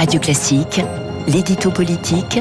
Radio Classique, l'édito politique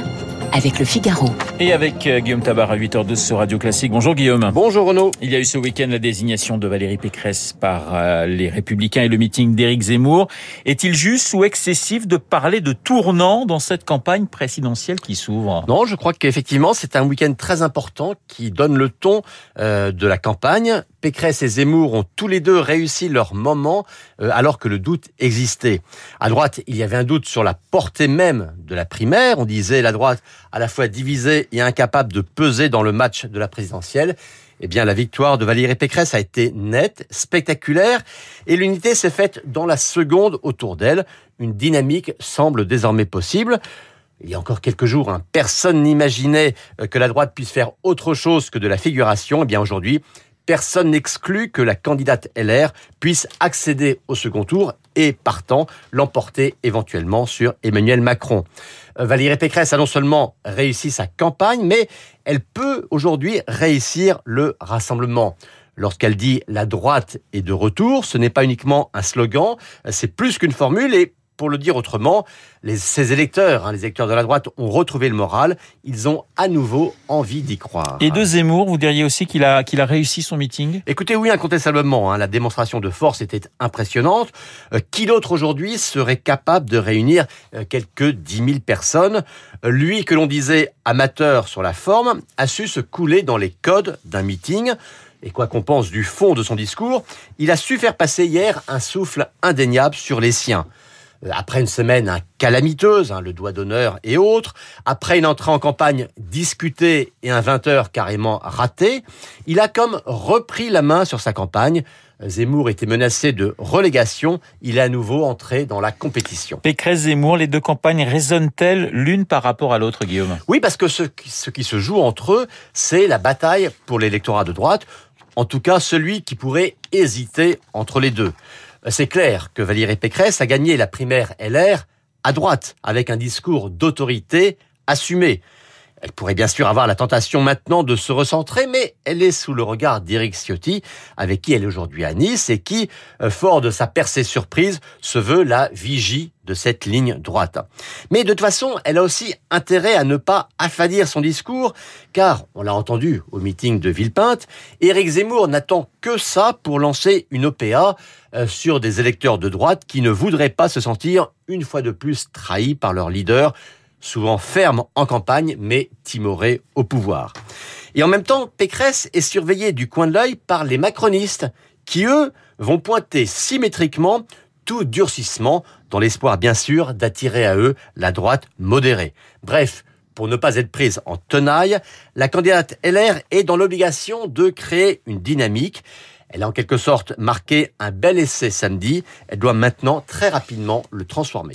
avec le Figaro. Et avec euh, Guillaume Tabar à 8h12 sur Radio Classique. Bonjour Guillaume. Bonjour Renaud. Il y a eu ce week-end la désignation de Valérie Pécresse par euh, les Républicains et le meeting d'Éric Zemmour. Est-il juste ou excessif de parler de tournant dans cette campagne présidentielle qui s'ouvre? Non, je crois qu'effectivement c'est un week-end très important qui donne le ton euh, de la campagne. Pécresse et Zemmour ont tous les deux réussi leur moment euh, alors que le doute existait. À droite, il y avait un doute sur la portée même de la primaire. On disait la droite à la fois divisée et incapable de peser dans le match de la présidentielle. Eh bien, la victoire de Valérie Pécresse a été nette, spectaculaire, et l'unité s'est faite dans la seconde autour d'elle. Une dynamique semble désormais possible. Il y a encore quelques jours, hein, personne n'imaginait euh, que la droite puisse faire autre chose que de la figuration. Eh bien, aujourd'hui, personne n'exclut que la candidate LR puisse accéder au second tour et, partant, l'emporter éventuellement sur Emmanuel Macron. Euh, Valérie Pécresse a non seulement réussi sa campagne, mais elle peut aujourd'hui réussir le rassemblement. Lorsqu'elle dit la droite est de retour, ce n'est pas uniquement un slogan, c'est plus qu'une formule et pour le dire autrement, les, ces électeurs, hein, les électeurs de la droite, ont retrouvé le moral. Ils ont à nouveau envie d'y croire. Et de Zemmour, vous diriez aussi qu'il a, qu'il a réussi son meeting? Écoutez, oui, incontestablement. Hein, la démonstration de force était impressionnante. Euh, qui d'autre aujourd'hui serait capable de réunir euh, quelques 10 000 personnes? Euh, Lui, que l'on disait amateur sur la forme, a su se couler dans les codes d'un meeting. Et quoi qu'on pense du fond de son discours, il a su faire passer hier un souffle indéniable sur les siens. Après une semaine calamiteuse, hein, le doigt d'honneur et autres, après une entrée en campagne discutée et un 20 heures carrément raté, il a comme repris la main sur sa campagne. Zemmour était menacé de relégation, il est à nouveau entré dans la compétition. Pécresse Zemmour, les deux campagnes résonnent-elles l'une par rapport à l'autre, Guillaume? Oui, parce que ce, ce qui se joue entre eux, c'est la bataille pour l'électorat de droite, en tout cas celui qui pourrait hésiter entre les deux. C'est clair que Valérie Pécresse a gagné la primaire LR à droite, avec un discours d'autorité assumé. Elle pourrait bien sûr avoir la tentation maintenant de se recentrer, mais elle est sous le regard d'Éric Ciotti, avec qui elle est aujourd'hui à Nice et qui, euh, fort de sa percée surprise, se veut la vigie de cette ligne droite. Mais de toute façon, elle a aussi intérêt à ne pas affadir son discours, car, on l'a entendu au meeting de Villepinte, Éric Zemmour n'attend que ça pour lancer une OPA euh, sur des électeurs de droite qui ne voudraient pas se sentir une fois de plus trahis par leur leader, souvent ferme en campagne, mais timoré au pouvoir. Et en même temps, Pécresse est surveillée du coin de l'œil par les macronistes, qui eux vont pointer symétriquement tout durcissement, dans l'espoir bien sûr d'attirer à eux la droite modérée. Bref, pour ne pas être prise en tenaille, la candidate LR est dans l'obligation de créer une dynamique. Elle a en quelque sorte marqué un bel essai samedi. Elle doit maintenant très rapidement le transformer.